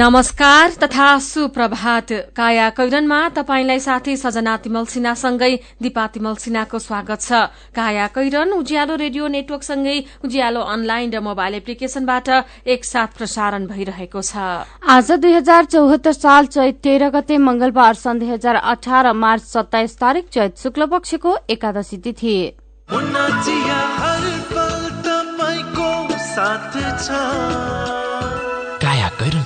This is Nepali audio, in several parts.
नमस्कार तथा सुप्रभात। काया कैरनमा तपाईंलाई साथी सजना तिमल सिन्हासँगै दिपा तिमल सिन्हाको स्वागत छ। काया कैरन उज्यालो रेडियो नेटवर्कसँगै उज्यालो अनलाइन र मोबाइल एप्लिकेशनबाट एकसाथ प्रसारण भइरहेको छ। आज दुई हजार चौहत्तर साल चैत तेह्र गते मंगलबार सन् दुई हजार अठार मार्च सत्ताइस तारीक चैत शुक्ल पक्षको एकादशी तिथि। काया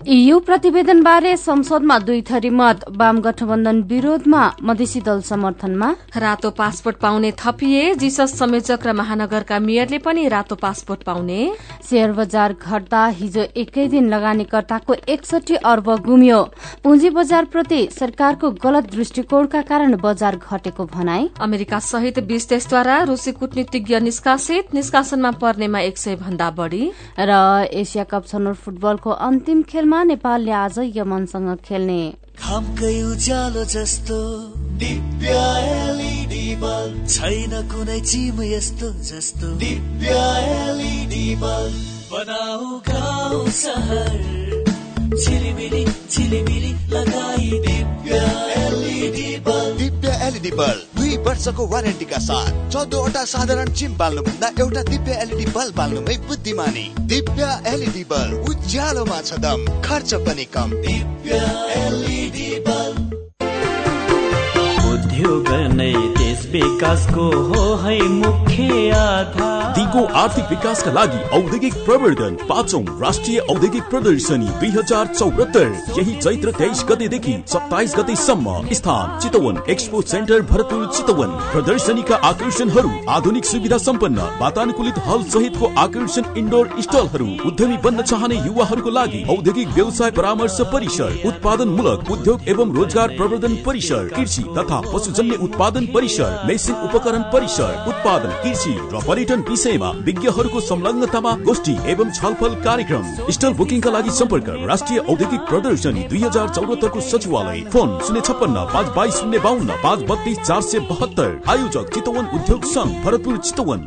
यू प्रतिवेदनबारे संसदमा दुई थरी मत वाम गठबन्धन विरोधमा मधेसी दल समर्थनमा। रातो पासपोर्ट पाउने थपिए जिसस संयोजक र महानगरका मेयरले पनि रातो पासपोर्ट पाउने। शेयर बजार घट्दा हिजो एकै दिन लगानीकर्ताको एकसठी अर्ब गुम्यो। पुँजी बजारप्रति सरकारको गलत दृष्टिकोणका कारण बजार घटेको भनाई। अमेरिका सहित बीस देशद्वारा रूसी कूटनीतिज्ञ निष्कासित निष्कासनमा पर्नेमा एक सय भन्दा बढ़ी। र एसिया कप छनौट फुटबलको अन्तिम खेल खेलमा नेपालले आज यमनसँग खेल्ने। उज्यालो जस्तो छैन कुनै चिम यस्तो जस्तो। बनाऊ गाउँ सहर। झिलिमिली झिलिमिली लगाई दिव्य एलइडी बल्ब। एलइडी बल्ब दुई वर्षको वारेन्टीका साथ चौधवटा साधारण चिम बाल्नुभन्दा एउटा दिव्य एलइडी बल्ब बाल्नुमै बुद्धिमानी। दिव्य एलइडी बल्ब उज्यालोमा छ दम खर्च पनि कम। दिव्य एलइडी बल्ब। उद्योग नै देश विकासको हो है मुख्य आधार। दिगो आर्थिक विकासका लागि औद्योगिक प्रवर्धन पाँचौं राष्ट्रिय औद्योगिक प्रदर्शनी दुई हजार चौहत्तर। यही चैत्र तेइस गतेदेखि सत्ताइस गतेसम्म स्थान चितवन एक्सपो सेन्टर भरतपुर चितवन। प्रदर्शनीका आकर्षणहरू आधुनिक सुविधा सम्पन्न वातानुकूलित हल सहितको आकर्षण इन्डोर स्टलहरू उद्यमी बन्न चाहने युवाहरूको लागि औद्योगिक व्यवसाय परामर्श परिसर उत्पादन मूलक उद्योग एवं रोजगार प्रवर्धन परिसर कृषि तथा पशुजन्य उत्पादन परिसर मेसिन उपकरण परिसर उत्पादन कृषि र पर्यटन विषयमा विज्ञहरूको संलग्नतामा गोष्ठी एवं छलफल कार्यक्रम। स्टल बुकिङका लागि सम्पर्क। राष्ट्रिय औद्योगिक प्रदर्शनी दुई हजार चौहत्तरको सचिवालय। फोन शून्य छप्पन्न पाँच बाइस शून्य बाहन्न पाँच बत्तीस चार सय बहत्तर। आयोजक चितवन उद्योग संघ भरतपुर चितवन।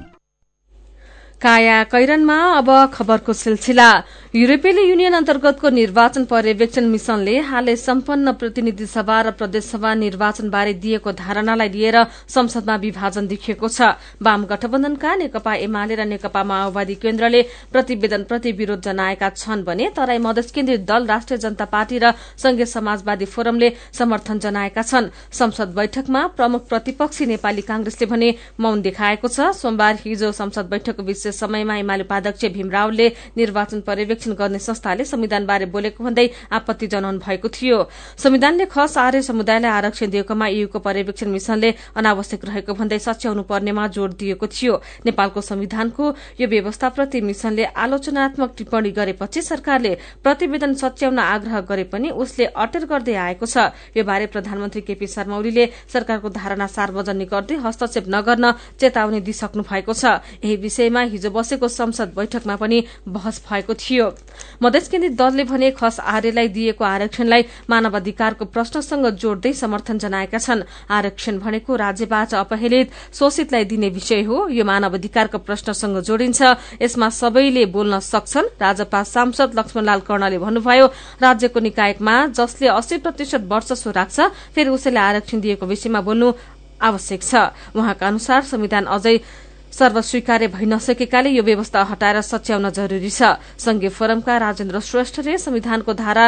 काया कैरनमा अब खबरको सिलसिला। युरोपियन युनियन अन्तर्गतको निर्वाचन पर्यवेक्षण मिशनले हालै सम्पन्न प्रतिनिधि सभा र प्रदेशसभा निर्वाचनबारे दिएको धारणालाई लिएर संसदमा विभाजन देखिएको छ। वाम गठबन्धनका नेकपा एमाले र नेकपा माओवादी केन्द्रले प्रतिवेदन प्रति विरोध जनाएका छन् भने तराई मधेस केन्द्रित दल राष्ट्रिय जनता पार्टी र संघीय समाजवादी फोरमले समर्थन जनाएका छन्। संसद बैठकमा प्रमुख प्रतिपक्षी नेपाली कांग्रेसले भने मौन देखाएको छ। सोमबार हिजो संसद बैठकको विशेष समयमा एमाले उपाध्यक्ष भीम रावलले निर्वाचन पर्यवेक्षण गर्ने संस्थाले संविधानबारे बोलेको भन्दै आपत्ति जनाउनु भएको थियो। संविधानले खस आर्य समुदायलाई आरक्षण दिएकोमा यूको पर्यवेक्षण मिशनले अनावश्यक रहेको भन्दै सच्याउनु पर्नेमा जोड़ दिएको थियो। नेपालको संविधानको यो व्यवस्थाप्रति मिशनले आलोचनात्मक टिप्पणी गरेपछि सरकारले प्रतिवेदन सच्याउन आग्रह गरे पनि उसले अटेर गर्दै आएको छ। यो बारे प्रधानमन्त्री केपी शर्मा ओलीले सरकारको धारणा सार्वजनिक गर्दै हस्तक्षेप नगर्न चेतावनी दिइसक्नु भएको छ। यही विषयमा हिजो बसेको संसद बैठकमा पनि बहस भएको थियो। मधेस केन्द्रित दलले भने खस आर्यलाई दिएको आरक्षणलाई मानव अधिकारको प्रश्नसँग जोड्दै समर्थन जनाएका छन्। आरक्षण भनेको राज्यबाट अपहेलित शोषितलाई दिने विषय हो। यो मानव अधिकारको प्रश्नसँग जोडिन्छ। यसमा सबैले बोल्न सक्छन्। राजपा सांसद लक्ष्मणलाल कर्णले भन्नुभयो राज्यको निकायमा जसले अस्सी प्रतिशत वर्चस्व राख्छ फेरि उसैले आरक्षण दिएको विषयमा बोल्नु आवश्यक छ। उहाँका अनुसार संविधान अझै सर्वस्वीकार्य भइ नसकेकाले यो व्यवस्था हटाएर सच्याउन जरूरी छ। संघीय फोरमका राजेन्द्र श्रेष्ठले संविधानको धारा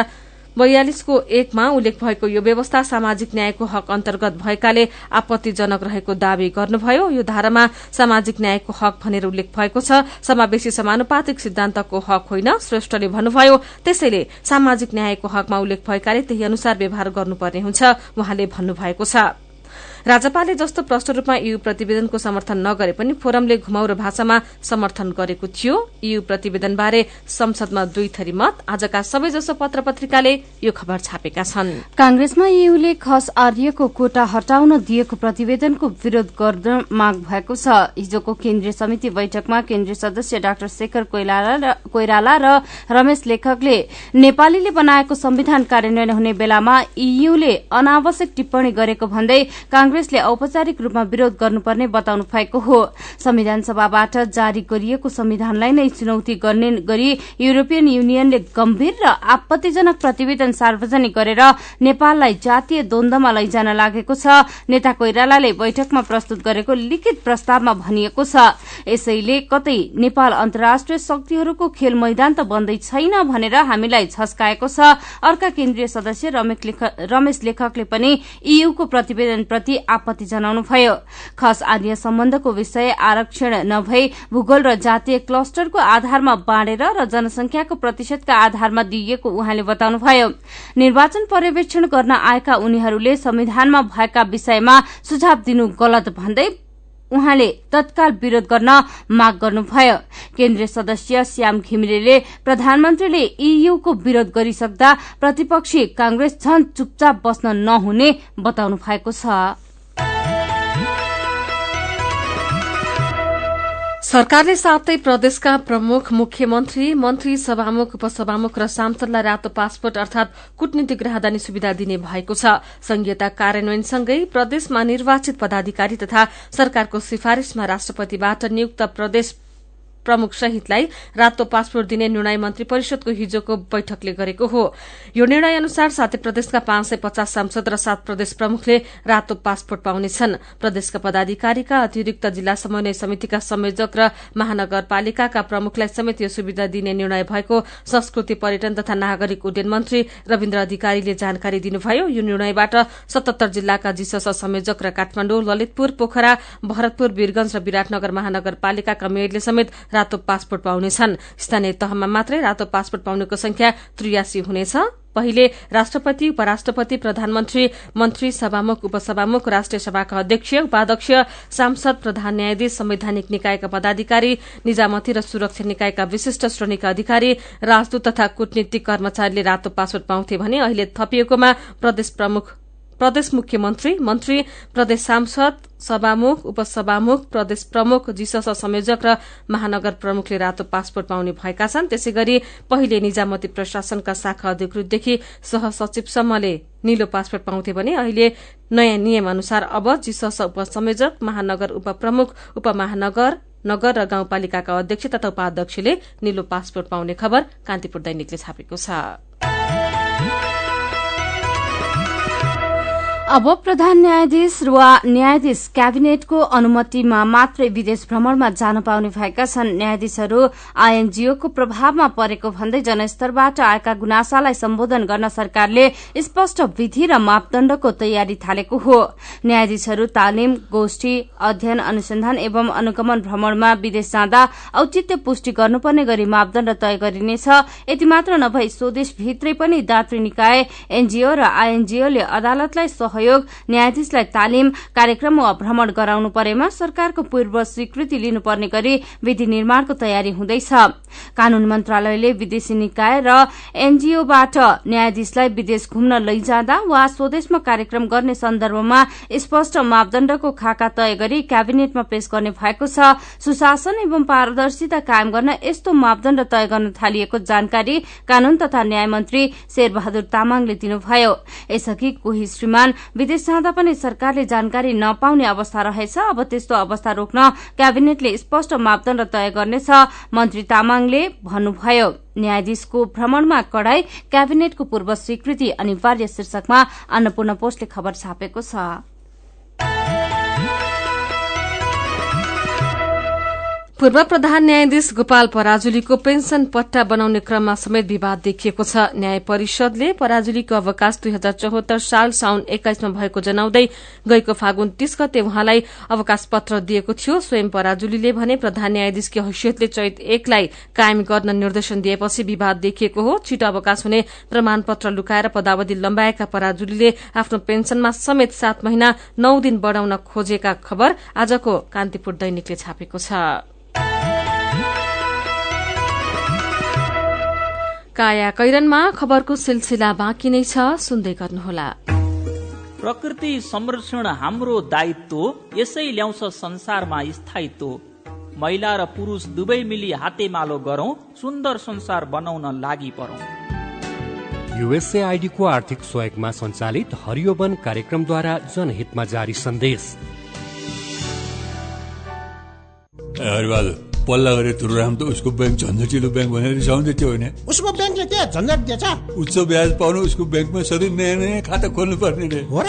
बयालिसको एकमा उल्लेख भएको यो व्यवस्था सामाजिक न्यायको हक अन्तर्गत भएकाले आपत्तिजनक रहेको दावी गर्नुभयो। यो धारामा सामाजिक न्यायको हक भनेर उल्लेख भएको छ। समावेशी समानुपातिक सिद्धान्तको हक होइन श्रेष्ठले भन्नुभयो। त्यसैले सामाजिक न्यायको हकमा उल्लेख भएकाले त्यही अनुसार व्यवहार गर्नुपर्ने हुन्छ उहाँले भन्नुभएको छ। राजपाले जस्तो प्रष्ट रूपमा यू प्रतिवेदनको समर्थन नगरे पनि फोरमले घुमाउरो भाषामा समर्थन गरेको थियो। यू प्रतिवेदनबारे संसदमा दुई थरी मत आजका सबैजसो पत्र पत्रिकाले यो खबर छापेका छन्। कांग्रेसमा यूले खस आर्यको कोटा हटाउन दिएको प्रतिवेदनको विरोध गर्न माग भएको छ। हिजोको केन्द्रीय समिति बैठकमा केन्द्रीय सदस्य डाक्टर शेखर कोइराला र रमेश लेखकले नेपालीले बनाएको संविधान कार्यान्वयन हुने बेलामा ईयूले अनावश्यक टिप्पणी गरेको भन्दै कांग्रेसले औपचारिक रूपमा विरोध गर्नुपर्ने बताउनु भएको हो। संविधान सभाबाट जारी गरिएको संविधानलाई नै चुनौती गर्ने गरी युरोपियन युनियनले गम्भीर र आपत्तिजनक प्रतिवेदन सार्वजनिक गरेर नेपाललाई जातीय द्वन्दमा लैजान लागेको छ। नेता कोइरालाले बैठकमा प्रस्तुत गरेको लिखित प्रस्तावमा भनिएको छ यसैले कतै नेपाल अन्तर्राष्ट्रिय शक्तिहरूको खेल मैदान त बन्दै छैन भनेर हामीलाई छस्काएको छ। अर्का केन्द्रीय सदस्य रमेश लेखकले पनि ईयूको प्रतिवेदनप्रति आपत्ति जनाउनुभयो खस आर्य सम्बन्धको विषय आरक्षण नभई भूगोल र जातीय क्लस्टरको आधारमा बाँडेर र जनसंख्याको प्रतिशतका आधारमा दिइएको उहाँले बताउनुभयो। निर्वाचन पर्यवेक्षण गर्न आएका उनीहरूले संविधानमा भएका विषयमा सुझाव दिनु गलत भन्दै उहाँले तत्काल विरोध गर्न माग गर्नुभयो। केन्द्रीय सदस्य श्याम घिमिरेले प्रधानमन्त्रीले ईयूको विरोध गरिसक्दा प्रतिपक्षी कांग्रेस झन चुपचाप बस्न नहुने बताउनु भएको छ। सरकारले सातै प्रदेशका प्रमुख मुख्यमन्त्री मन्त्री सभामुख उपसभामुख र सांसदलाई रातो पासपोर्ट अर्थात कूटनीतिक राहदानी सुविधा दिने भएको छ। संघीयता कार्यान्वयनसँगै प्रदेशमा निर्वाचित पदाधिकारी तथा सरकारको सिफारिशमा राष्ट्रपतिबाट नियुक्त प्रदेश प्रमुख सहितलाई रातो पासपोर्ट दिने निर्णय मन्त्री परिषदको हिजोको बैठकले गरेको हो। यो निर्णय अनुसार सातै प्रदेशका पाँच सय पचास सांसद र सात प्रदेश प्रमुखले रातो पासपोर्ट पाउनेछन्। प्रदेशका पदाधिकारीका अतिरिक्त जिल्ला समन्वय समितिका संयोजक र महानगरपालिकाका प्रमुखलाई समेत यो सुविधा दिने निर्णय भएको संस्कृति पर्यटन तथा नागरिक उड्डयन मन्त्री रविन्द्र अधिकारीले जानकारी दिनुभयो। यो निर्णयबाट सतहत्तर जिल्लाका जीसस संयोजक र काठमाडौँ ललितपुर पोखरा भरतपुर वीरगंज र विराटनगर महानगरपालिकाका मेयरले समेत रातो पासपोर्ट पाउनेछन्। स्थानीय तहमा मात्रै रातो पासपोर्ट पाउनेको संख्या त्रियासी हुनेछ। पहिले राष्ट्रपति उपराष्ट्रपति प्रधानमन्त्री मन्त्री सभामुख उपसभामुख राष्ट्रिय सभाका अध्यक्ष उपाध्यक्ष सांसद प्रधान न्यायाधीश संवैधानिक निकायका पदाधिकारी निजामती र सुरक्षा निकायका विशिष्ट श्रेणीका अधिकारी राजदूत तथा कूटनीतिक कर्मचारीले रातो पासपोर्ट पाउँथे भने अहिले थपिएकोमा प्रदेश प्रमुख प्रदेश मुख्यमन्त्री मन्त्री प्रदेश सांसद सभामुख उपसभामुख प्रदेश प्रमुख जीसस संयोजक र महानगर प्रमुखले रातो पासपोर्ट पाउने भएका छन्। त्यसै गरी पहिले निजामती प्रशासनका शाखा अधिकृतदेखि सहसचिवसम्मले निलो पासपोर्ट पाउँथे भने अहिले नयाँ नियम अनुसार अब जीसस उपसंयोजक महानगर उपप्रमुख उपमहानगर नगर र गाउँपालिकाका अध्यक्ष तथा उपाध्यक्षले निलो पासपोर्ट पाउने खबर कान्तिपुर दैनिकले छापेको छ। अब प्रधान न्यायाधीश वा न्यायाधीश क्याबिनेटको अनुमतिमा मात्रै विदेश भ्रमणमा जान पाउने भएका छन् न्यायाधीशहरू। आइएनजीओको प्रभावमा परेको भन्दै जनस्तरबाट आएका गुनासालाई सम्बोधन गर्न सरकारले स्पष्ट विधि र मापदण्डको तयारी थालेको हो। न्यायाधीशहरू तालिम गोष्ठी अध्ययन अनुसन्धान एवं अनुगमन भ्रमणमा विदेश जाँदा औचित्य पुष्टि गर्नुपर्ने गरी मापदण्ड तय गरिनेछ। यति मात्र नभई स्वदेशभित्रै पनि दात्री निकाय एनजीओ र आइएनजीओले अदालतलाई सहयोग न्यायाधीशलाई तालिम कार्यक्रम वा भ्रमण गराउनु परेमा सरकारको पूर्व स्वीकृति लिनुपर्ने गरी विधि निर्माणको तयारी हुँदैछ। कानून मन्त्रालयले विदेशी निकाय र एनजीओबाट न्यायाधीशलाई विदेश घुम्न लैजाँदा वा स्वदेशमा कार्यक्रम गर्ने सन्दर्भमा स्पष्ट मापदण्डको खाका तय गरी क्याबिनेटमा पेश गर्ने भएको छ। सुशासन एवं पारदर्शिता कायम गर्न यस्तो मापदण्ड तय गर्न थालिएको जानकारी कानून तथा न्याय मन्त्री शेरबहादुर तामाङले दिनुभयो। यसअघि कोही श्रीमान विदेश जाँदा पनि सरकारले जानकारी नपाउने अवस्था रहेछ। अब त्यस्तो अवस्था रोक्न क्याबिनेटले स्पष्ट मापदण्ड तय गर्नेछ मन्त्री तामाङले भन्नुभयो। न्यायाधीशको भ्रमणमा कडाई क्याबिनेटको पूर्व स्वीकृति अनिवार्य शीर्षकमा अन्नपूर्ण पोस्टले खबर छापेको छ। पूर्व प्रधान न्यायाधीश गोपाल पराजुलीको पेन्सन पट्टा बनाउने क्रममा समेत विवाद देखिएको छ। न्याय परिषदले पराजुलीको अवकाश दुई हजार चौहत्तर साल साउन एक्काइसमा भएको जनाउँदै गएको फागुन तीस गते उहाँलाई अवकाश पत्र दिएको थियो। स्वयं पराजुलीले भने प्रधान न्यायाधीशकी हैसियतले चैत एकलाई कायम गर्न निर्देशन दिएपछि विवाद देखिएको हो। छिटो अवकाश हुने प्रमाणपत्र लुकाएर पदावधि लम्बाएका पराजुलीले आफ्नो पेन्सनमा समेत सात महिना नौ दिन बढ़ाउन खोजेका खबर आजको कान्तिपुर दैनिकले छापेको छ। काया कैरनमा खबरको सिलसिला बाँकी नै छ सुन्दै गर्नुहोला। प्रकृति संरक्षण हाम्रो दायित्व यसै ल्याउँछ संसारमा स्थायित्व। महिला र पुरुष दुवै मिली हातेमालो गरौं सुन्दर संसार बनाउन लागि परौं। युएसएआईडीको आर्थिक सहयोगमा सञ्चालित हरियो वन कार्यक्रमद्वारा जनहितमा जारी सन्देश। हरिबहादुर पल्ला गरे तुरुराम त उसको ब्याङ्क झन्झटिलो ब्याङ्क भनेर रिसाउँदै थियो होइन। उसको ब्याङ्कले के झन्झट दिएछ? उच्च ब्याज पाउनु उसको ब्याङ्कमा सधैँ नयाँ नयाँ खाता खोल्नु पर्ने रे। हो र?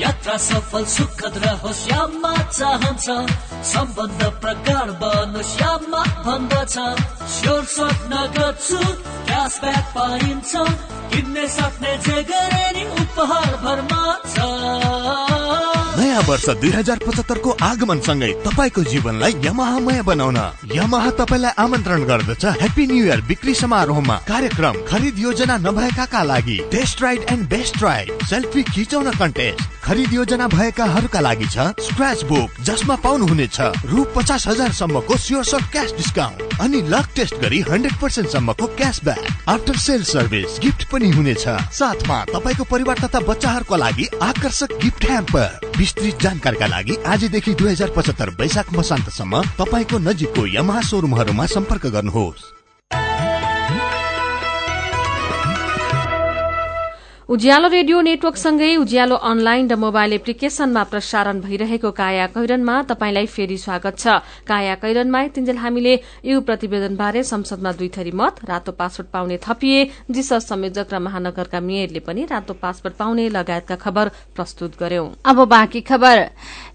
यात्रा सफल सुखद रहोस् यामा चाहन्छ सम्बन्ध प्रगाढ बनोस् यामा भन्दछ स्योर स्वप्न गर्छु क्यासब्याक पाइन्छ। किन्ने सक्ने जे गरे नि उपहार भरमा छ। नयाँ वर्ष दुई हजार पचहत्तरको आगमन सँगै तपाईँको जीवनलाई यमहामय बनाउन। यमहा तपाईँलाई आमन्त्रण गर्दछ ह्याप्पी न्यु इयर बिक्री समारोहमा। कार्यक्रम खरिद योजना नभएकाका लागि test ride and best ride selfie खिचाउन कन्टेस्ट खरिद योजना भएकाहरूका लागि छ स्क्रच बुक जसमा पाउनुहुनेछ रु पचास हजार सम्मको स्योर सर्ट क्यास डिस्काउन्ट अनि लक टेस्ट गरी हन्ड्रेड पर्सेन्ट सम्मको cashback after sale service gift पनि हुनेछ। साथमा तपाईँको परिवार तथा बच्चाहरूको लागि आकर्षक गिफ्ट ह्याम्पर। विस्तृत जानकारीका लागि आजदेखि दुई हजार पचहत्तर वैशाख मसान्तसम्म तपाईँको नजिकको यमहा सोरुमहरूमा सम्पर्क गर्नुहोस्। उज्यालो रेडियो नेटवर्कसँगै उज्यालो अनलाइन र मोबाइल एप्लिकेशनमा प्रसारण भइरहेको काया कैरनमा तपाईँलाई फेरि स्वागत छ। काया कैरनमा तिन्जेल हामीले यो प्रतिवेदनबारे संसदमा दुई थरी मत रातो पासपोर्ट पाउने थपिए जिसस संयोजक र महानगरका मेयरले पनि रातो पासपोर्ट पाउने लगायतका खबर प्रस्तुत गर्यौं। खबर।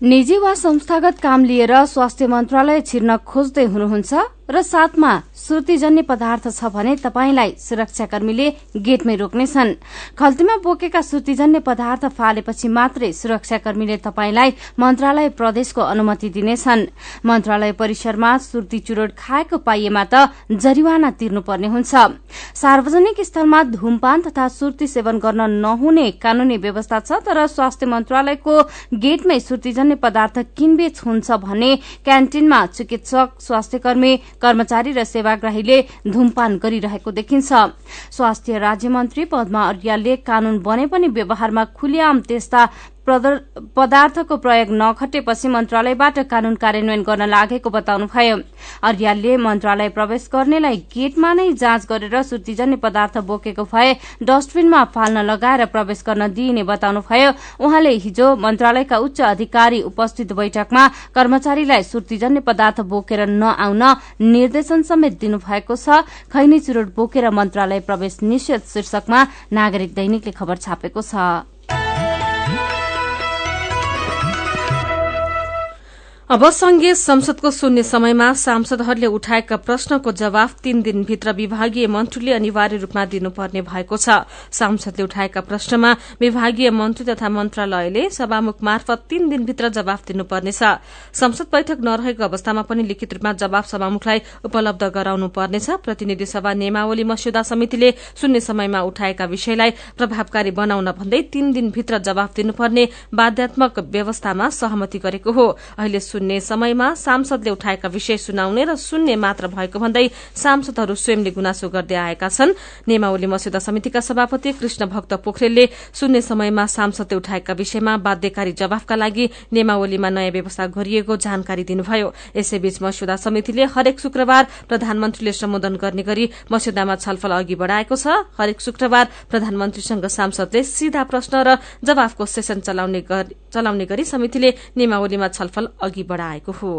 निजी वा संस्थागत काम लिएर स्वास्थ्य मन्त्रालय छिर्न खोज्दै हुनुहुन्छ। र साथमा श्रुतिजन्य पदार्थ छ भने तपाईँलाई सुरक्षाकर्मीले गेटमै रोक्नेछन्। खल्तीमा बोकेका श्रुतिजन्य पदार्थ फालेपछि मात्रै सुरक्षाकर्मीले तपाईँलाई मन्त्रालय प्रदेशको अनुमति दिनेछन्। मन्त्रालय परिसरमा श्रुति चुरोट खाएको पाइएमा त जरिवाना तिर्नुपर्ने हुन्छ। सार्वजनिक स्थलमा धूमपान तथा सुर्ती सेवन गर्न नहुने कानूनी व्यवस्था छ तर स्वास्थ्य मन्त्रालयको गेटमै श्रुतिजन्य पदार्थ किनबेच हुन्छ भने क्यान्टिनमा चिकित्सक स्वास्थ्यकर्मी कर्मचारी र सेवाग्राहीले धूमपान गरिरहेको देखिन्छ। स्वास्थ्य राज्य मन्त्री पद्मा अर्यालले कानून बने पनि व्यवहारमा खुल्याम त्यस्ता पदार्थको प्रयोग नखटेपछि मन्त्रालयबाट कानून कार्यान्वयन गर्न लागेको बताउनुभयो। अर्यालले मन्त्रालय प्रवेश गर्नेलाई गेटमा नै जाँच गरेर सुर्तीजन्य पदार्थ बोकेको भए डस्टबिनमा फाल्न लगाएर प्रवेश गर्न दिइने बताउनुभयो। उहाँले हिजो मन्त्रालयका उच्च अधिकारी उपस्थित बैठकमा कर्मचारीलाई सुर्तीजन्य पदार्थ बोकेर नआउन निर्देशन समेत दिनुभएको छ। खैनी चुरोट बोकेर मन्त्रालय प्रवेश निषेध शीर्षकमा नागरिक दैनिकले खबर छापेको छ। अब संघीय संसदको शून्य समयमा सांसदहरूले उठाएका प्रश्नको जवाफ तीन दिनभित्र विभागीय मन्त्रीले अनिवार्य रूपमा दिनुपर्ने भएको छ। सांसदले उठाएका प्रश्नमा विभागीय मन्त्री तथा मन्त्रालयले सभामुख मार्फत तीन दिनभित्र जवाफ दिनुपर्नेछ। संसद बैठक नरहेको अवस्थामा पनि लिखित रूपमा जवाफ सभामुखलाई उपलब्ध गराउनु पर्नेछ प्रतिनिधि सभा नियमावली मस्यौदा समितिले शून्य समयमा उठाएका विषयलाई प्रभावकारी बनाउन भन्दै तीन दिनभित्र जवाफ दिनुपर्ने बाध्यात्मक व्यवस्थामा सहमति गरेको हो। अहिले सुन्ने समयमा सांसदले उठाएका विषय सुनाउने र सुन्ने मात्र भएको भन्दै सांसदहरू स्वयंले गुनासो गर्दै आएका छन्। नियमावली मस्यौदा समितिका सभापति कृष्ण भक्त पोखरेलले सुन्ने समयमा सांसदले उठाएका विषयमा बाध्यकारी जवाफका लागि नियमावलीमा नयाँ व्यवस्था गरिएको जानकारी दिनुभयो। यसैबीच मस्यौदा समितिले हरेक शुक्रबार प्रधानमन्त्रीले सम्बोधन गर्ने गरी मस्यौदामा छलफल अघि बढ़ाएको छ। हरेक शुक्रबार प्रधानमन्त्रीसँग सांसदले सीधा प्रश्न र जवाफको सेसन चलाउने गरी समितिले नियमावलीमा छलफल अघि बढ़ाएको हो।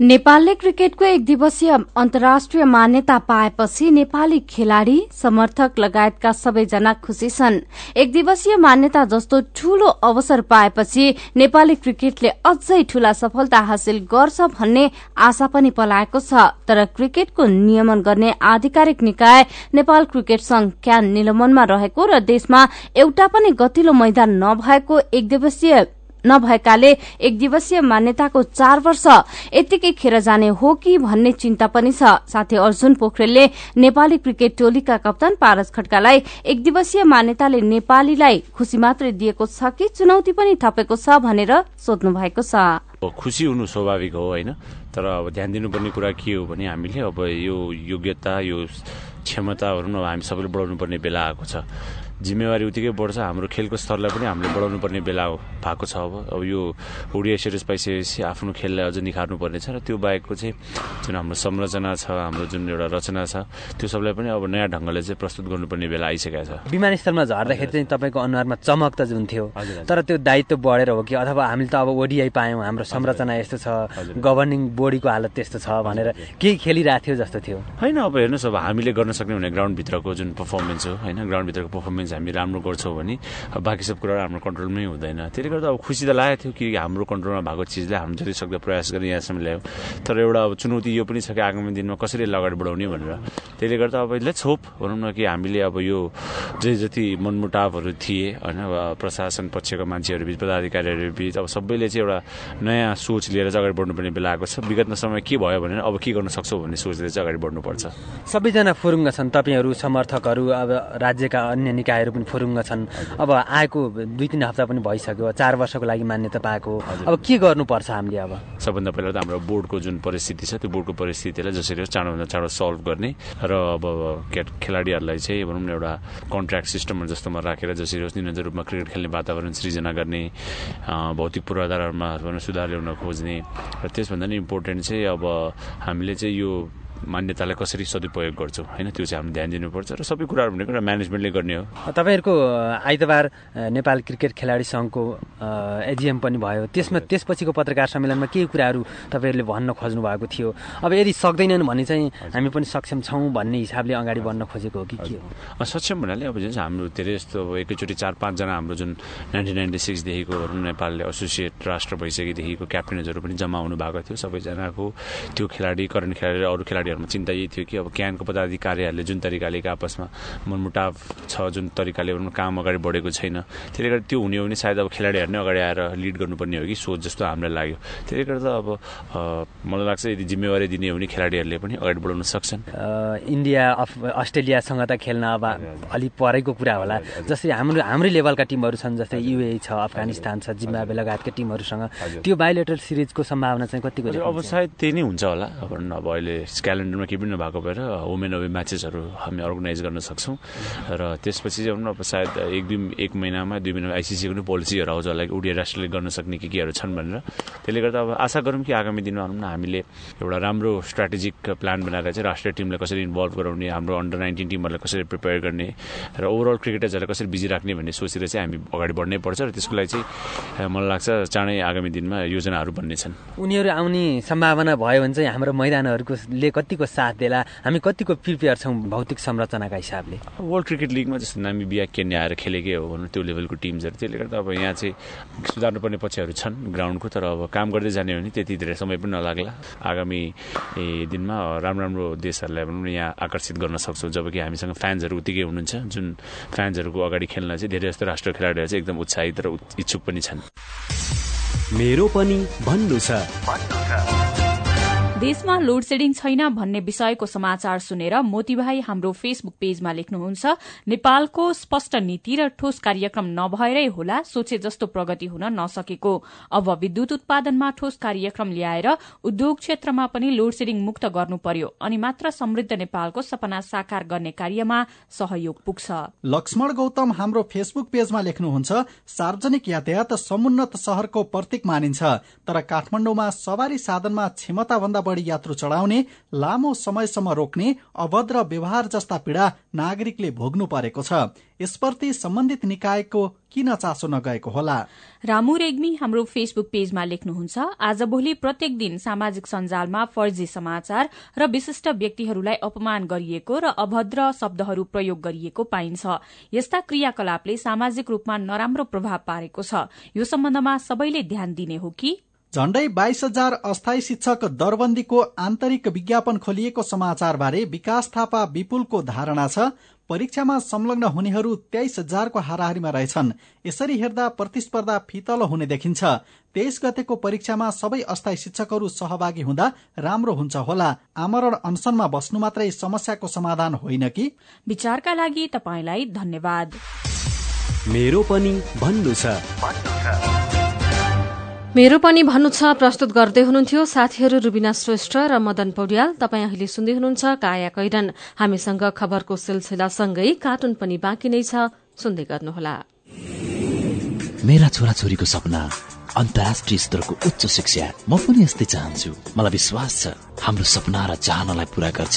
नेपालले क्रिकेटको एक दिवसीय अन्तर्राष्ट्रिय मान्यता पाएपछि नेपाली खेलाड़ी समर्थक लगायतका सबैजना खुशी छन्। एक दिवसीय मान्यता जस्तो ठूलो अवसर पाएपछि नेपाली क्रिकेटले अझै ठूला सफलता हासिल गर्छ भन्ने आशा पनि पलाएको छ। तर क्रिकेटको नियमन गर्ने आधिकारिक निकाय नेपाल क्रिकेट संघ क्यान निलम्बनमा रहेको र देशमा एउटा पनि गतिलो मैदान नभएको एक दिवसीय नभएकाले एक दिवसीय मान्यताको चार वर्ष यत्तिकै खेर जाने हो कि भन्ने चिन्ता पनि छ। साथै अर्जुन पोखरेलले नेपाली क्रिकेट टोलीका कप्तान पारस खड्कालाई एक दिवसीय मान्यताले नेपालीलाई खुशी मात्रै दिएको छ कि चुनौती पनि थपेको छ भनेर सोध्नु भएको छ। खुशी हुनु स्वाभाविक हो होइन? तर अब ध्यान दिनुपर्ने कुरा के हो भने हामीले अब यो योग्यता यो क्षमताहरू हामी सबैले बढाउनु पर्ने बेला आएको छ। जिम्मेवारी उत्तिकै बढ्छ। हाम्रो खेलको स्तरलाई पनि हामीले बढाउनु पर्ने बेला भएको छ अब। अब यो ओडिया सिरिज पाइसकेपछि आफ्नो खेललाई अझ निखार्नु पर्नेछ र त्यो बाहेकको चाहिँ जुन हाम्रो संरचना छ हाम्रो जुन एउटा रचना छ त्यो सबलाई पनि अब नयाँ ढङ्गले चाहिँ प्रस्तुत गर्नुपर्ने बेला आइसकेको छ। विमानस्थलमा झर्दाखेरि चाहिँ तपाईँको अनुहारमा चमक त जुन थियो तर त्यो दायित्व बढेर हो कि अथवा हामीले त अब ओडिआई पायौँ हाम्रो संरचना यस्तो छ गभर्निङ बोडीको हालत त्यस्तो छ भनेर केही खेलिरहेको थियो जस्तो थियो। होइन अब हेर्नुहोस् अब हामीले गर्न सक्ने भने ग्राउन्डभित्रको जुन पर्फर्मेन्स हो होइन ग्राउन्डभित्रको पर्फर्मेन्स पर्फर्मेन्स हामी राम्रो गर्छौँ भने बाँकी सब कुरा हाम्रो कन्ट्रोलमै हुँदैन। त्यसले गर्दा अब खुसी त लागेको थियो कि हाम्रो कन्ट्रोलमा भएको चिजलाई जति सक्दो प्रयास गरेर यहाँसम्म ल्यायौँ। तर एउटा अब चुनौती यो पनि छ कि आगामी दिनमा कसरी अगाडि बढाउने भनेर। त्यसले गर्दा अब लेट्स होप भनौँ न कि हामीले अब यो जे जति मनमुटावहरू थिए होइन प्रशासन पक्षको मान्छेहरू बिच पदाधिकारीहरू बिच अब सबैले चाहिँ एउटा नयाँ सोच लिएर चाहिँ अगाडि बढ्नुपर्ने बेला आएको छ। विगतमा समय के भयो भने अब के गर्न सक्छौँ भन्ने सोचले चाहिँ अगाडि बढ्नुपर्छ। सबैजना फुरुङ्ग छन्। तपाईँहरू समर्थकहरू अब राज्यका अन्य निकाय निकायहरू पनि फुरुङ्ग छन्। अब आएको दुई तिन हप्ता पनि भइसक्यो चार वर्षको लागि मान्यता पाएको। अब के गर्नुपर्छ हामीले अब? सबभन्दा पहिला त हाम्रो बोर्डको जुन परिस्थिति छ त्यो बोर्डको परिस्थितिलाई जसरी चाँडोभन्दा चाँडो सल्भ गर्ने र अब खेलाडीहरूलाई चाहिँ भनौँ न एउटा कन्ट्र्याक्ट सिस्टमहरू जस्तोमा राखेर जसरी होस् निरन्तर रूपमा क्रिकेट खेल्ने वातावरण सृजना गर्ने भौतिक पूर्वाधारमा सुधार ल्याउन खोज्ने र त्यसभन्दा नि इम्पोर्टेन्ट चाहिँ अब हामीले चाहिँ यो मान्यतालाई कसरी सदुपयोग गर्छौँ? होइन त्यो चाहिँ हामीले ध्यान दिनुपर्छ र सबै कुराहरू भनेको एउटा म्यानेजमेन्टले गर्ने हो। तपाईँहरूको आइतबार नेपाल क्रिकेट खेलाडी सङ्घको एजिएम पनि भयो। त्यसमा त्यसपछिको पत्रकार सम्मेलनमा केही कुराहरू तपाईँहरूले भन्न खोज्नु भएको थियो? अब यदि सक्दैनन् भने चाहिँ हामी पनि सक्षम छौँ भन्ने हिसाबले अगाडि बढ्न खोजेको हो कि के हो? सक्षम भन्नाले अब जुन हाम्रो धेरै जस्तो अब एकैचोटि चार पाँचजना हाम्रो जुन नाइन्टिन नाइन्टी सिक्सदेखिको नेपालले एसोसिएट राष्ट्र भइसकेदेखिको क्याप्टेन्सहरू पनि जम्मा हुनु भएको थियो। सबैजनाको त्यो खेलाडी करेन्ट खेलाडी अरू खेलाडी खेलाडीहरूमा चिन्ता यही थियो कि अब क्यानको पदाधिकारीहरूले जुन तरिकाले आपसमा मनमुटाव छ जुन तरिकाले काम अगाडि बढेको छैन। त्यसले गर्दा त्यो हुने हो भने सायद अब खेलाडीहरू नै अगाडि आएर लिड गर्नुपर्ने हो कि सोच जस्तो हामीलाई लाग्यो। त्यसले गर्दा अब मलाई लाग्छ यदि जिम्मेवारी दिने हो भने खेलाडीहरूले पनि अगाडि बढाउन सक्छन्। इन्डिया अस्ट्रेलियासँग त खेल्न अब अलिक परेको कुरा होला। जस्तै हाम्रो हाम्रै लेभलका टिमहरू छन् जस्तै युए छ अफगानिस्तान छ जिम्बावे लगायतका टिमहरूसँग। त्यो बायोलेटरल सिरिजको सम्भावना चाहिँ कतिको अब सायद त्यही नै हुन्छ होला। अब अहिले क्यालेन्डरमा केही पनि नभएको भएर वुमेन अवे म्याचेसहरू हामी अर्गनाइज गर्न सक्छौँ। र त्यसपछि चाहिँ अब सायद एक दुई एक महिनामा दुई महिनामा आइसिसीको पनि पोलिसीहरू आउँछ होला उडिया राष्ट्रले गर्न सक्ने के केहरू छन् भनेर। त्यसले गर्दा अब आशा गरौँ कि आगामी दिनमा भनौँ न हामीले एउटा राम्रो स्ट्राटेजिक प्लान बनाएर चाहिँ राष्ट्रिय टिमलाई कसरी इन्भल्भ गराउने हाम्रो अन्डर नाइन्टिन टिमहरूलाई कसरी प्रिपेयर गर्ने र ओभरअल क्रिकेटर्सहरूलाई कसरी बिजी राख्ने भन्ने सोचेर चाहिँ हामी अगाडि बढ्नै पर्छ र त्यसको लागि चाहिँ मलाई लाग्छ चाँडै आगामी दिनमा योजनाहरू बन्ने छन् उनीहरू आउने सम्भावना भयो भने चाहिँ हाम्रो मैदानहरूको कतिको साथ देला हामी कतिको प्रिपेयर छौँ भौतिक संरचनाका हिसाबले? वर्ल्ड क्रिकेट लिगमा जस्तो नामी बिहा केन्या आएर खेलेकै हो भनौँ त्यो लेभलको टिम्सहरू त्यसले गर्दा अब यहाँ चाहिँ सुधार्नुपर्ने पक्षहरू छन् ग्राउन्डको तर अब काम गर्दै जाने हो भने त्यति धेरै समय पनि नलाग्ला। आगामी दिनमा राम्रो राम्रो देशहरूलाई भनौँ न यहाँ आकर्षित गर्न सक्छौँ जब कि हामीसँग फ्यान्सहरू उत्तिकै हुनुहुन्छ। जुन फ्यान्सहरूको अगाडि खेल्न चाहिँ धेरै जस्तो राष्ट्रिय खेलाडीहरू चाहिँ एकदम उत्साहित र इच्छुक पनि छन्। मेरो पनि भन्नु छ। देशमा लोड सेडिङ छैन भन्ने विषयको समाचार सुनेर मोतीभाई हाम्रो फेसबुक पेजमा लेख्नुहुन्छ नेपालको स्पष्ट नीति र ठोस कार्यक्रम नभएरै होला सोचे जस्तो प्रगति हुन नसकेको। अब विद्युत उत्पादनमा ठोस कार्यक्रम ल्याएर उद्योग क्षेत्रमा पनि लोड सेडिङ मुक्त गर्नु पर्यो। अनि मात्र समृद्ध नेपालको सपना साकार गर्ने कार्यमा सहयोग पुग्छ। लक्ष्मण गौतम हाम्रो फेसबुक पेजमा लेख्नुहुन्छ सार्वजनिक यातायात समुन्नत शहरको प्रतीक मानिन्छ तर काठमाडौँमा सवारी साधनमा क्षमताभन्दा बढ़ी यात्रु चढ़ाउने लामो समयसम्म रोक्ने अभद्र व्यवहार जस्ता पीड़ा नागरिकले भोग्नु परेको छ। यसप्रति सम्बन्धित निकायको किन चासो नगएको होला? रामु रेग्मी हाम्रो फेसबुक पेजमा लेख्नुहुन्छ आज भोलि प्रत्येक दिन सामाजिक सञ्जालमा फर्जी समाचार र विशिष्ट व्यक्तिहरूलाई अपमान गरिएको र अभद्र शब्दहरू प्रयोग गरिएको पाइन्छ। यस्ता क्रियाकलापले सामाजिक रूपमा नराम्रो प्रभाव पारेको छ। यो सम्बन्धमा सबैले ध्यान दिने हो कि? झण्डै बाइस हजार अस्थायी शिक्षक दरबन्दीको आन्तरिक विज्ञापन खोलिएको समाचारबारे विकास थापा विपुलको धारणा छ। परीक्षामा संलग्न हुनेहरू तेइस हजारको हाराहारीमा रहेछन्। यसरी हेर्दा प्रतिस्पर्धा फितलो हुने देखिन्छ। तेइस गतेको परीक्षामा सबै अस्थायी शिक्षकहरू सहभागी हुँदा राम्रो हुन्छ होला। आमरण अनसनमा बस्नु मात्रै समस्याको समाधान होइन कि? विचारका लागि तपाईँलाई धन्यवाद। मेरो पनि भन्नु छ। मेरो पनि भन्नु छ प्रस्तुत गर्दै हुनुहुन्थ्यो साथीहरू रुबिना श्रेष्ठ र मदन पौड्याल। तपाईँ अहिले सुन्दै हुनुहुन्छ काया कैरन। हामीसँग खबरको सिलसिलासँगै कार्टुन पनि बाँकी नै छ। सुन्दै गर्नुहोला। मेरा छोराछोरीको सपना अन्तर्राष्ट्रिय स्तरको उच्च शिक्षा। म पनि यस्तै चाहन्छु। मलाई विश्वास छ हाम्रो सपना र चाहनालाई पूरा गर्छ।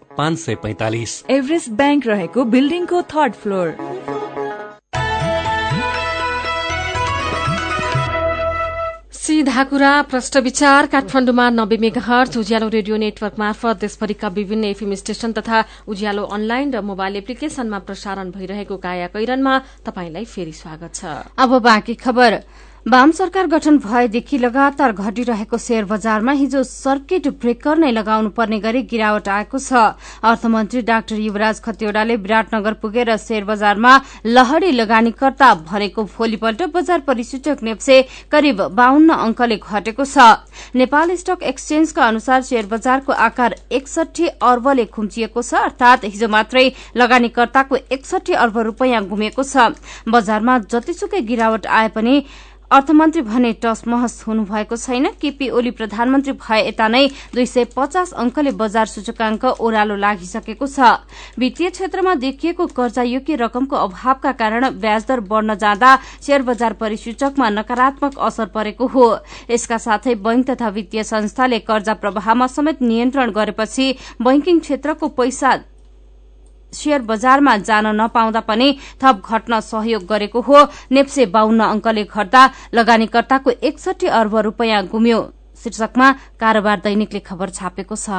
पाँच सय पैतालिस। एभरेस्ट ब्याङ्क रहेको बिल्डिङको थर्ड फ्लोर। सीधा कुरा प्रष्ट विचार काठमाडौँमा नब्बे मेगाहर्च उज्यालो रेडियो नेटवर्क मार्फत देशभरिका विभिन्न एफएम स्टेशन तथा उज्यालो अनलाइन र मोबाइल एप्लिकेशनमा प्रसारण भइरहेको काया कैरनमा तपाईंलाई फेरि स्वागत छ। अब बाँकी खबर। वाम सरकार गठन भएदेखि लगातार घटिरहेको शेयर बजारमा हिजो सर्किट ब्रेकर नै लगाउनु पर्ने गरी गिरावट आएको छ। अर्थमन्त्री डाक्टर युवराज खतिवड़ाले विराटनगर पुगेर शेयर बजारमा लहरी लगानीकर्ता भनेको भोलिपल्ट बजार परिसूचक नेप्से करिब बाहन्न अंकले घटेको छ। नेपाल स्टक एक्सचेन्जका अनुसार शेयर बजारको आकार एकसठी अर्बले खुम्चिएको छ अर्थात हिजो मात्रै लगानीकर्ताको एकसठी अर्ब रूपियाँ गुमेको छ। बजारमा जतिसुकै गिरावट आए पनि अर्थमन्त्री भने टस महस हुनुभएको छैन। केपी ओली प्रधानमन्त्री भए यता नै दुई सय पचास अंकले बजार सूचकांक ओह्रालो लागिसकेको छ। वित्तीय क्षेत्रमा देखिएको कर्जायोग्य रकमको अभावका कारण ब्याजदर बढ़न जाँदा शेयर बजार परिसूचकमा नकारात्मक असर परेको हो। यसका साथै बैंक तथा वित्तीय संस्थाले कर्जा प्रवाहमा समेत नियन्त्रण गरेपछि बैंकिङ क्षेत्रको पैसा शेयर बजारमा जान नपाउँदा पनि थप घट्न सहयोग गरेको हो। नेप्से बाहन्न अंकले घट्दा लगानीकर्ताको एकसठी अर्ब रूपियाँ गुम्यो। शीर्षकमा कारोबार दैनिकले खबर छापेको छ।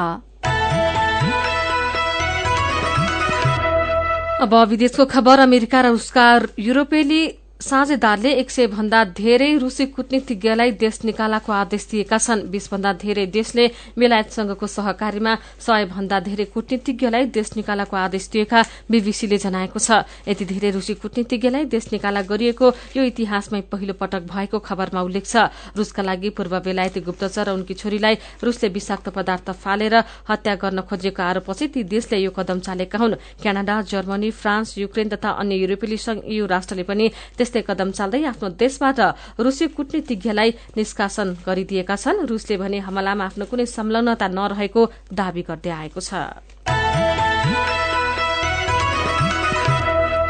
अब विदेशको खबर अमेरिका र उसका युरोपेली साझेदारले एक सय भन्दा धेरै रूसी कूटनीतिज्ञलाई देश निकालाको आदेश दिएका छन्। बीस भन्दा धेरै देशले बेलायतसँगको सहकारीमा सय भन्दा धेरै कूटनीतिज्ञलाई देश निकालाको आदेश दिएका बीबीसीले जनाएको छ। यति धेरै रूसी कूटनीतिज्ञलाई देश निकाला गरिएको यो इतिहासमै पहिलो पटक भएको खबरमा उल्लेख छ। रूसका लागि पूर्व बेलायती गुप्तचर र उनकी छोरीलाई रूसले विषाक्त पदार्थ फालेर हत्या गर्न खोजिएको आरोपपछि ती देशले यो कदम चालेका हुन्। क्यानाडा जर्मनी फ्रान्स युक्रेन तथा अन्य युरोपेली संघ राष्ट्रले पनि त्यस्तै कदम चाल्दै आफ्नो देशबाट रूसी कूटनीतिज्ञलाई निष्कासन गरिदिएका छन्। रूसले भने हमलामा आफ्नो कुनै संलग्नता नरहेको दावी गर्दै आएको छ।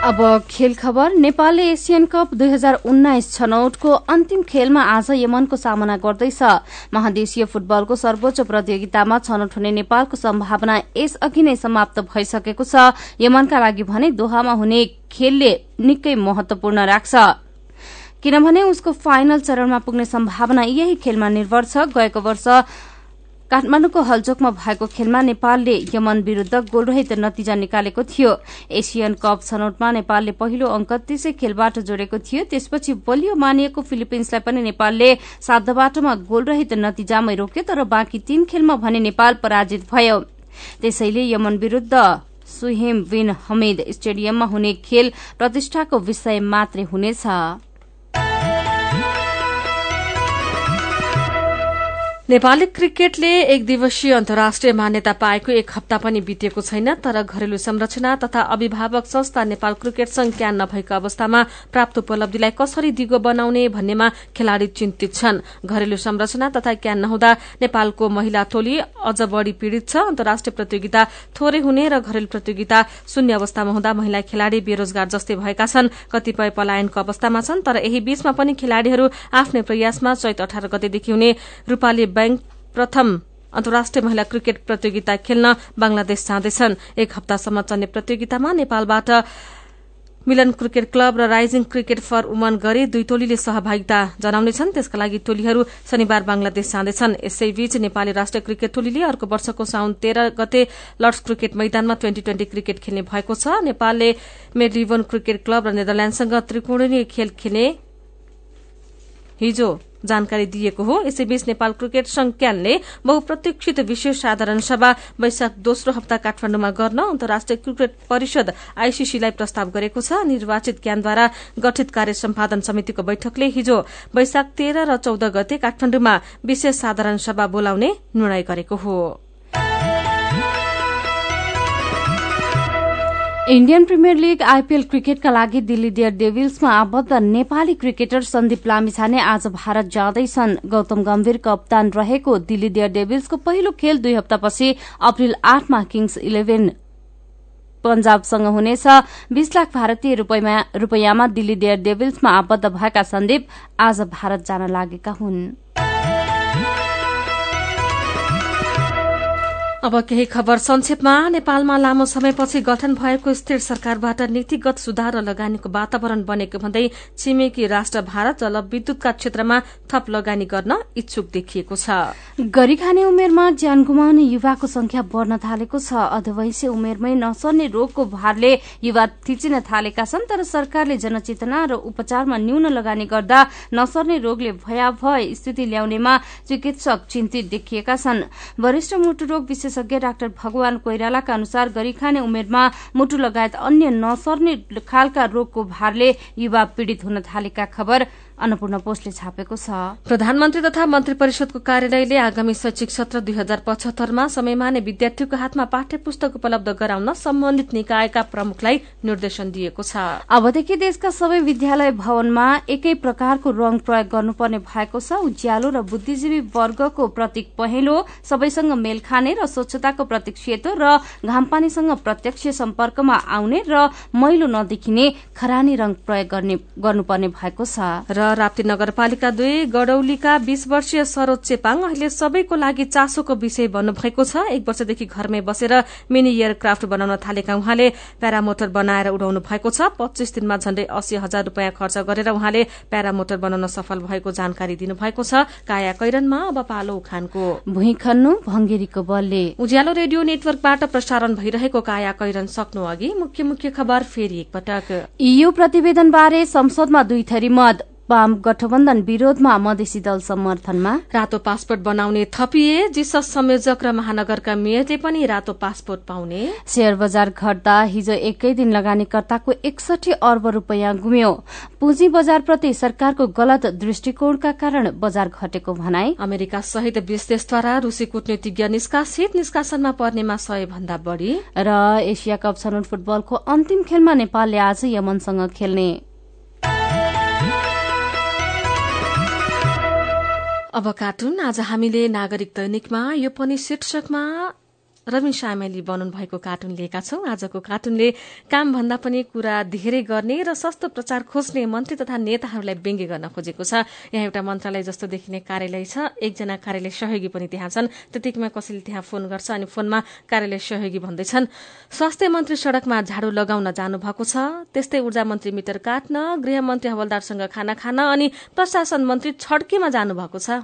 अब खेल खबर। नेपालले एसियन कप दुई हजार उन्नाइस छनौटको अन्तिम खेलमा आज यमनको सामना गर्दैछ। महादेशीय फुटबलको सर्वोच्च प्रतियोगितामा छनौट हुने नेपालको सम्भावना यसअघि नै समाप्त भइसकेको छ। यमनका लागि भने दोहामा हुने खेलले निकै महत्वपूर्ण राख्छ। किनभने उसको फाइनल चरणमा पुग्ने सम्भावना यही खेलमा निर्भर छ। गएको वर्ष काठमाडौँको हलचोकमा भएको खेलमा नेपालले यमन विरूद्ध गोलरहित नतिजा निकालेको थियो। एसियन कप छनौटमा नेपालले पहिलो अंक त्यसै खेलबाट जोडेको थियो। त्यसपछि बलियो मानिएको फिलिपिन्सलाई पनि नेपालले साध्य गोलरहित नतिजामै रोक्यो तर बाँकी तीन खेलमा भने नेपाल पराजित भयो। त्यसैले यमन विरूद्ध सुहेम बिन हमिद स्टेडियममा हुने खेल प्रतिष्ठाको विषय मात्रै हुनेछ। नेपाली क्रिकेटले एक दिवसीय अन्तर्राष्ट्रिय मान्यता पाएको एक हप्ता पनि बितेको छैन तर घरेलु संरचना तथा अभिभावक संस्था नेपाल क्रिकेट संघ क्यान नभएको अवस्थामा प्राप्त उपलब्धिलाई कसरी दिगो बनाउने भन्नेमा खेलाड़ी चिन्तित छन्। घरेलु संरचना तथा क्यान नहुँदा नेपालको महिला टोली अझ बढ़ी पीड़ित छ। अन्तर्राष्ट्रिय प्रतियोगिता थोरै हुने र घरेलु प्रतियोगिता शून्य अवस्थामा हुँदा महिला खेलाड़ी बेरोजगार जस्तै भएका छन्। कतिपय पलायनको अवस्थामा छन् तर यही बीचमा पनि खेलाड़ीहरू आफ्नै प्रयासमा चैत अठार गतेदेखि हुने रूपाली बैंक प्रथम अन्तर्राष्ट्रिय महिला क्रिकेट प्रतियोगिता खेल्न बंगलादेश जाँदैछन्। एक हप्तासम्म चल्ने प्रतियोगितामा नेपालबाट मिलन क्रिकेट क्लब र राइजिङ क्रिकेट फर वुमन गरी दुई टोलीले सहभागिता जनाउनेछन्। त्यसका लागि टोलीहरू शनिबार बंगलादेश जाँदैछन्। यसैबीच नेपाली राष्ट्रिय क्रिकेट टोलीले अर्को वर्षको साउन तेह्र गते लर्ड्स क्रिकेट मैदानमा ट्वेन्टी ट्वेन्टी क्रिकेट खेल्ने भएको छ। नेपालले मेडलिभन क्रिकेट क्लब र नेदरल्याण्डसँग त्रिकोणीय खेल खेल्ने हिजो जानकारी दिएको हो यसैबीच नेपाल क्रिकेट संघ क्यानले बहुप्रतीक्षित विशेष साधारण सभा वैशाख दोस्रो हप्ता काठमाण्डुमा गर्न अन्तर्राष्ट्रिय क्रिकेट परिषद आईसीसीलाई प्रस्ताव गरेको छ। निर्वाचित क्यानद्वारा गठित कार्य सम्पादन समितिको बैठकले हिजो वैशाख तेह्र र चौध गते काठमाण्डुमा विशेष साधारण सभा बोलाउने निर्णय गरेको हो। इण्डियन प्रिमियर लीग आईपीएल क्रिकेटका लागि दिल्ली डेयर डेभिल्समा आबद्ध नेपाली क्रिकेटर सन्दीप लामिछाने आज भारत जाँदैछन् गौतम गम्भीर कप्तान रहेको दिल्ली डेयर डेभिल्सको पहिलो खेल दुई हप्तापछि अप्रेल आठमा किङ्स इलेभेन पञ्जाबसँग हुनेछ। बीस लाख भारतीय रूपियाँमा दिल्ली डेयर डेभिल्समा आबद्ध भएका सन्दीप आज भारत जान लागेका हुन्। अब केही खबर संक्षेपमा। नेपालमा लामो समयपछि गठन भएको स्थिर सरकारबाट नीतिगत सुधार र लगानीको वातावरण बनेको भन्दै छिमेकी राष्ट्र भारत जलविद्युतका क्षेत्रमा थप लगानी गर्न इच्छुक देखिएको छ। गरी खाने उमेरमा ज्यान गुमाउने युवाको संख्या बढ़न थालेको छ। अधवैंशी उमेरमै नसर्ने रोगको भारले युवा थिचिन थालेका छन् तर सरकारले जनचेतना र उपचारमा न्यून लगानी गर्दा नसर्ने रोगले भयावह स्थिति ल्याउनेमा चिकित्सक चिन्तित देखिएका छन्। वरिष्ठ मुटु रोग विशेष विशेषज्ञ डाक्टर भगवान कोइरालाका अनुसार गरिखाने उमेरमा मुटु लगायत अन्य नसर्ने खालका रोगको भारले युवा पीड़ित हुन थालेका खबर। अन्नपूर्ण पोस्टले छापेको छ। प्रधानमन्त्री तथा मन्त्री परिषदको कार्यालयले आगामी शैक्षिक सत्र दुई हजार पचहत्तरमा समयमा नै विद्यार्थीको हातमा पाठ्य पुस्तक उपलब्ध गराउन सम्बन्धित निकायका प्रमुखलाई निर्देशन दिएको छ। अबदेखि देशका सबै विद्यालय भवनमा एकै प्रकारको रंग प्रयोग गर्नुपर्ने भएको छ। उज्यालो र बुद्धिजीवी वर्गको प्रतीक पहेँलो सबैसँग मेल खाने र स्वच्छताको प्रतीक सेतो र घामपानीसँग प्रत्यक्ष सम्पर्कमा आउने र मैलो नदेखिने खरानी रंग प्रयोग गर्नुपर्ने भएको छ। र राप्ती नगरपालिका दुई गडौलीका बीस वर्षीय सरोज चेपाङ अहिले सबैको लागि चासोको विषय भन्नुभएको छ। एक वर्षदेखि घरमै बसेर मिनी एयरक्राफ्ट बनाउन थालेका उहाँले प्यारामोटर बनाएर उडाउनु भएको छ। पच्चीस दिनमा झण्डै अस्सी हजार रूपियाँ खर्च गरेर उहाँले प्यारामोटर बनाउन सफल भएको जानकारी दिनुभएको छ। काया कैरनमा अब पालो उखानको भुइँ खन्नु भंगेरीको बलले। उज्यालो रेडियो नेटवर्कबाट प्रसारण भइरहेको काया कैरन सक्नु अघि मुख्य मुख्य खबर फेरि एकपटक। इयू प्रतिवेदनबारे संसदमा दुई थरी मत। वाम गठबन्धन विरोधमा मधेसी दल समर्थनमा। रातो पासपोर्ट बनाउने थपिए जिसस संयोजक र महानगरका मेयरले पनि रातो पासपोर्ट पाउने। शेयर बजार घट्दा हिजो एकै दिन लगानीकर्ताको एकसठी अर्ब रूपियाँ गुम्यो। पुँजी बजारप्रति सरकारको गलत दृष्टिकोणका कारण बजार घटेको भनाई। अमेरिका सहित बीस देशद्वारा रूसी कूटनीतिज्ञ निष्कासित निष्कासनमा पर्नेमा सय भन्दा बढ़ी। र एसिया कप छनौट फुटबलको अन्तिम खेलमा नेपालले आज यमनसँग खेल्ने। अब कार्टुन आज हामीले नागरिक दैनिकमा यो पनि शीर्षकमा रवि सामेली बनाउनु भएको कार्टुन लिएका छौं। आजको कार्टुनले काम भन्दा पनि कुरा धेरै गर्ने र सस्तो प्रचार खोज्ने मन्त्री तथा नेताहरूलाई व्यङ्ग्य गर्न खोजेको छ। यहाँ एउटा मन्त्रालय जस्तो देखिने कार्यालय छ। एकजना कार्यालय सहयोगी पनि त्यहाँ छन्। त्यतिकैमा कसैले त्यहाँ फोन गर्छ अनि फोनमा कार्यालय सहयोगी भन्दैछन्। स्वास्थ्य मन्त्री सड़कमा झाडु लगाउन जानुभएको छ। त्यस्तै ऊर्जा मन्त्री मिटर काट्न गृहमन्त्री हवलदारसँग खाना खान अनि प्रशासन मन्त्री छड्केमा जानुभएको छ।